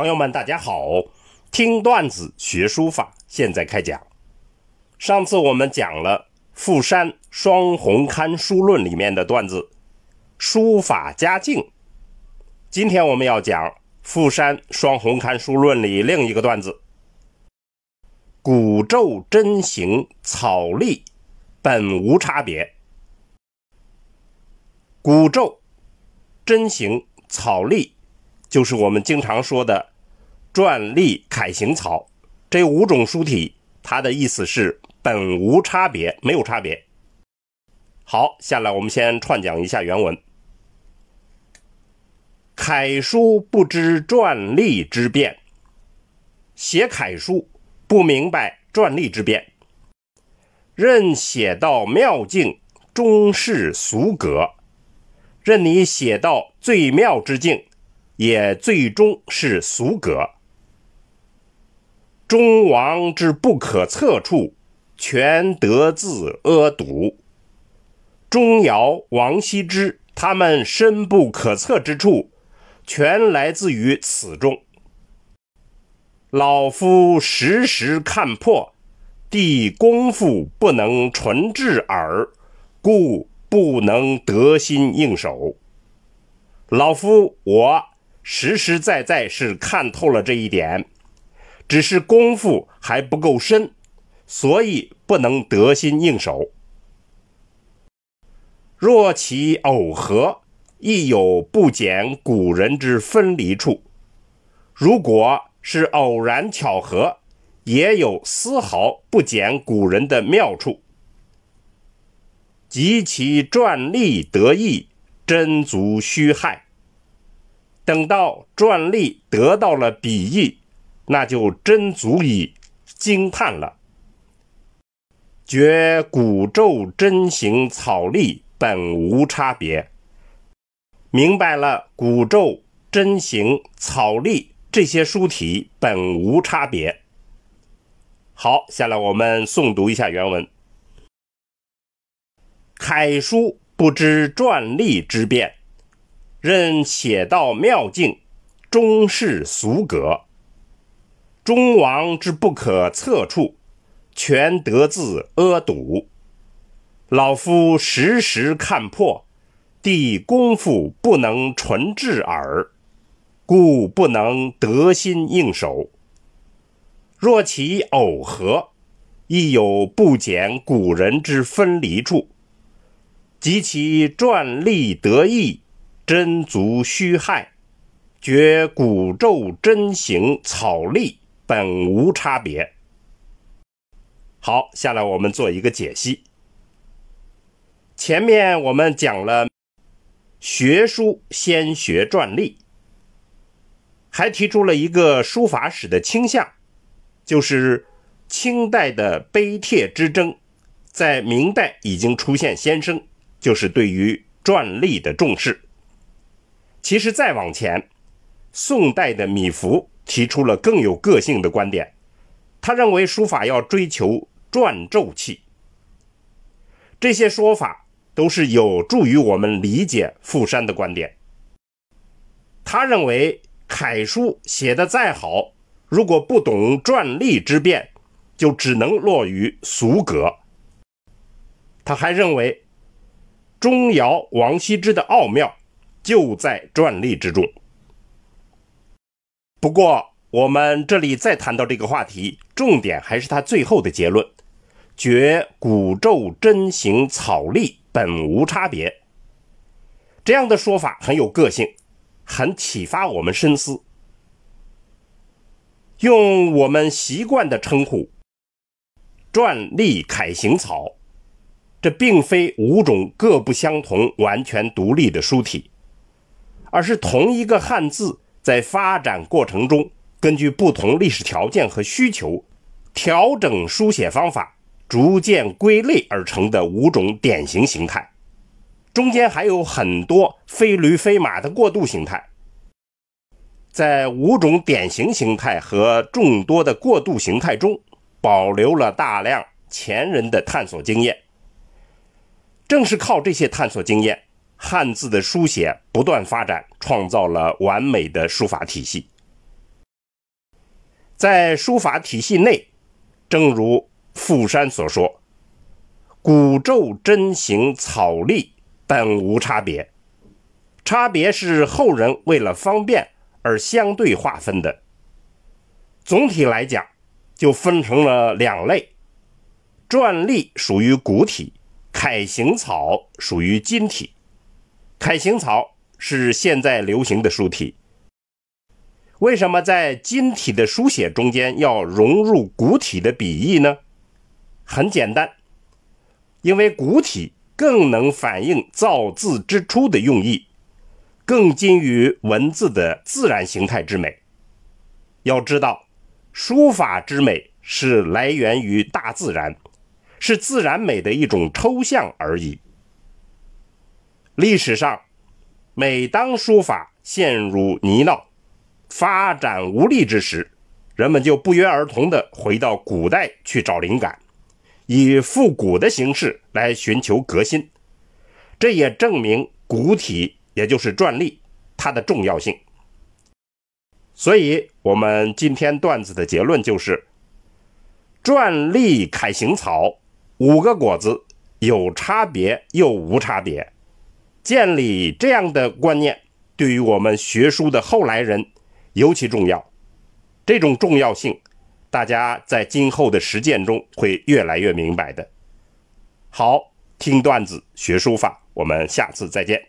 朋友们，大家好！听段子学书法，现在开讲。上次我们讲了富山双红刊书论里面的段子“书法佳境”，今天我们要讲富山双红刊书论里另一个段子“古咒真形草隶本无差别”。古咒真形草隶。就是我们经常说的篆隶楷行草这五种书体，它的意思是本无差别，没有差别。好，下来我们先串讲一下原文：楷书不知篆隶之变，写楷书不明白篆隶之变，任写到妙境，终是俗格。任你写到最妙之境。也最终是俗格，中王之不可测处，全得自阿堵。钟繇、王羲之他们深不可测之处，全来自于此中。老夫时时看破，弟功夫不能纯至耳，故不能得心应手。老夫我。实实在在是看透了这一点，只是功夫还不够深，所以不能得心应手。若其偶合，亦有不减古人之分离处；如果是偶然巧合，也有丝毫不减古人的妙处。及其篆隶得意，真足虚害。等到篆隶得到了笔意，那就真足以惊叹了。觉古咒真行草隶本无差别，明白了古咒真行草隶这些书体本无差别。好，下来我们诵读一下原文：楷书不知篆隶之变。任写到妙境，终是俗格。中王之不可测处，全得自阿堵。老夫时时看破，弟功夫不能纯至耳，故不能得心应手。若其偶合，亦有不减古人之分离处。及其篆隶得意。真足虚害，觉古咒真形草隶本无差别。好，下来我们做一个解析。前面我们讲了学书先学篆隶，还提出了一个书法史的倾向，就是清代的碑帖之争，在明代已经出现先声，就是对于篆隶的重视。其实再往前，宋代的米芾提出了更有个性的观点，他认为书法要追求篆皱气。这些说法都是有助于我们理解傅山的观点。他认为楷书写的再好，如果不懂篆隶之变，就只能落于俗格。他还认为钟繇、王羲之的奥妙。就在篆隶之中。不过，我们这里再谈到这个话题，重点还是他最后的结论：绝古咒真行草隶本无差别。这样的说法很有个性，很启发我们深思。用我们习惯的称呼，篆隶楷行草，这并非五种各不相同、完全独立的书体。而是同一个汉字在发展过程中，根据不同历史条件和需求，调整书写方法，逐渐归类而成的五种典型形态。中间还有很多非驴非马的过渡形态。在五种典型形态和众多的过渡形态中，保留了大量前人的探索经验。正是靠这些探索经验。汉字的书写不断发展，创造了完美的书法体系。在书法体系内，正如傅山所说：“古咒真行草隶本无差别，差别是后人为了方便而相对划分的。总体来讲，就分成了两类：篆隶属于古体，楷行草属于今体。楷行草是现在流行的书体。”为什么在今体的书写中间要融入古体的笔意呢？很简单，因为古体更能反映造字之初的用意，更近于文字的自然形态之美。要知道，书法之美是来源于大自然，是自然美的一种抽象而已。历史上，每当书法陷入泥淖，发展无力之时，人们就不约而同地回到古代去找灵感，以复古的形式来寻求革新。这也证明古体，也就是篆隶，它的重要性。所以，我们今天段子的结论就是：篆隶楷行草五个果子有差别又无差别。建立这样的观念，对于我们学书的后来人。尤其重要，这种重要性，大家在今后的实践中会越来越明白的。好，听段子学书法，我们下次再见。